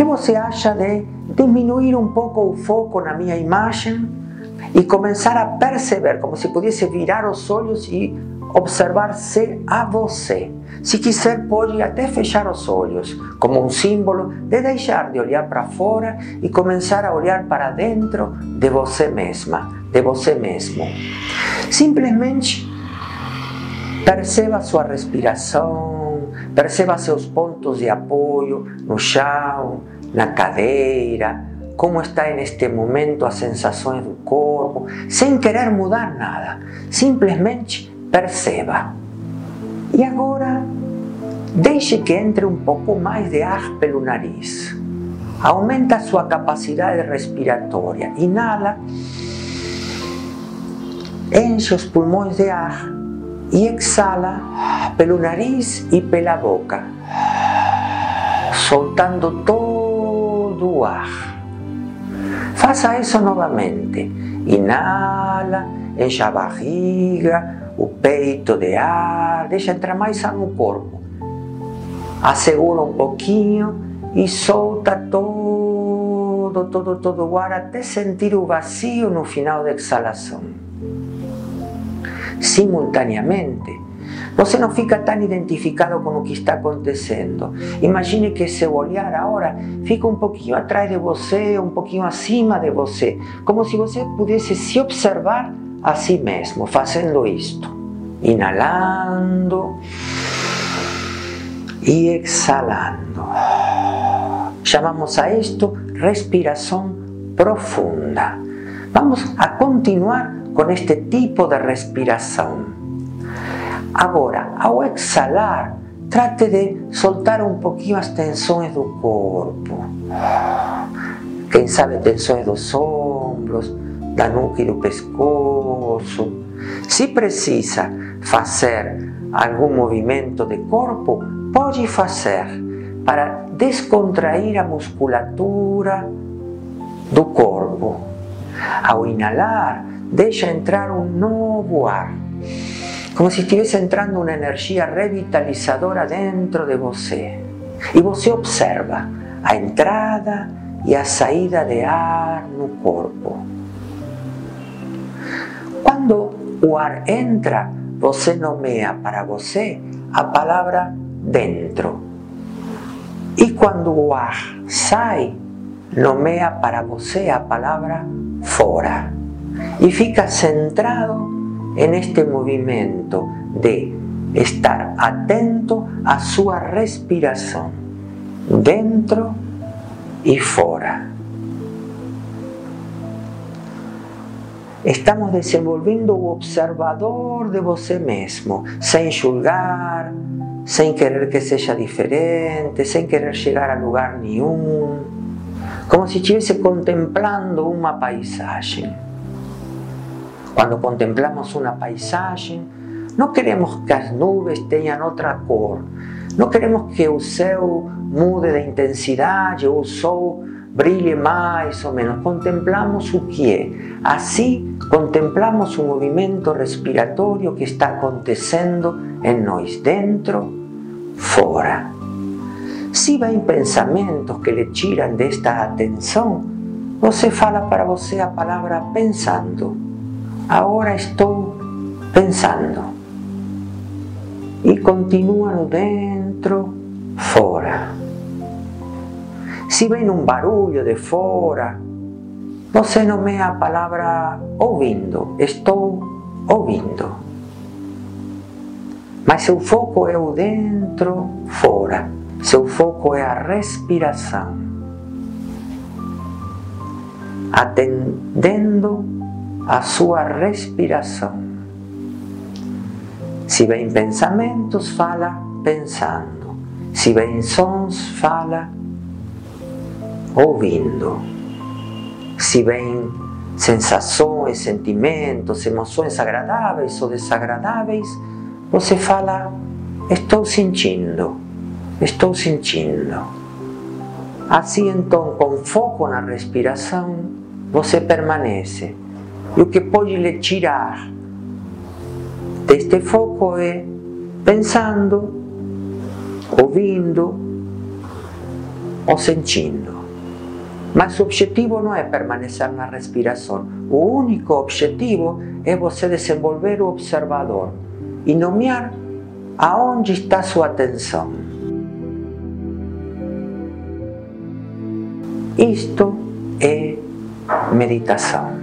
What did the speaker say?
que você acha de diminuir um pouco o foco na minha imagem e começar a perceber, como se pudesse virar os olhos e observar-se a você. Se quiser, pode até fechar os olhos, como um símbolo de deixar de olhar para fora e começar a olhar para dentro de você mesma, de você mesmo. Simplesmente perceba sua respiração, perceba seus pontos de apoio no chão, na cadeira, como está neste momento as sensações do corpo, sem querer mudar nada, simplesmente perceba. E agora, deixe que entre um pouco mais de ar pelo nariz. Aumenta sua capacidade respiratória. Inala, enche os pulmões de ar e exala pelo nariz e pela boca, soltando todo ar. Faça isso novamente. Inala, enche a barriga, o peito de ar, deixa entrar mais ar no corpo. Assegura um pouquinho e solta todo, todo, todo o ar até sentir o vazio no final da exalação. Simultaneamente, você não fica tão identificado com o que está acontecendo. Imagine que seu olhar agora fica um pouquinho atrás de você, um pouquinho acima de você, como se você pudesse se observar a si mesmo, fazendo isto. Inhalando e exhalando. Chamamos a isto respiração profunda. Vamos a continuar com este tipo de respiração. Agora, ao exalar, trate de soltar um pouquinho as tensões do corpo. Quem sabe tensões dos ombros, da nuca e do pescoço. Se precisa fazer algum movimento de corpo, pode fazer para descontrair a musculatura do corpo. Ao inalar, deixa entrar um novo ar, como se estivesse entrando uma energia revitalizadora dentro de você. E você observa a entrada e a saída de ar no corpo. Quando o ar entra, você nomeia para você a palavra dentro. E quando o ar sai, nomeia para você a palavra fora. E fica centrado en este movimento de estar atento a sua respiração, dentro e fora. Estamos desenvolvendo o observador de você mesmo, sem julgar, sem querer que seja diferente, sem querer chegar a lugar nenhum, como se estivesse contemplando uma paisagem. Quando contemplamos uma paisagem, não queremos que as nuvens tenham outra cor, não queremos que o céu mude de intensidade ou o sol brilhe mais ou menos. Contemplamos o que é. Assim, contemplamos o movimento respiratório que está acontecendo em nós, dentro, fora. Se vem pensamentos que lhe tiram desta atenção, você fala para você a palavra pensando. Agora estou pensando. E continua dentro, fora. Se vem um barulho de fora, você nomeia a palavra ouvindo. Estou ouvindo. Mas seu foco é dentro, fora. Seu foco é a respiração. Atendendo a sua respiração. Se vem pensamentos, fala pensando. Se vem sons, fala ouvindo. Se vem sensações, sentimentos, emoções agradáveis ou desagradáveis, você fala: Estou sentindo, estou sentindo. Assim, então, com foco na respiração, você permanece. E o que pode lhe tirar deste foco é pensando, ouvindo, ou sentindo. Mas o objetivo não é permanecer na respiração. O único objetivo é você desenvolver o observador e nomear aonde está sua atenção. Isto é meditação.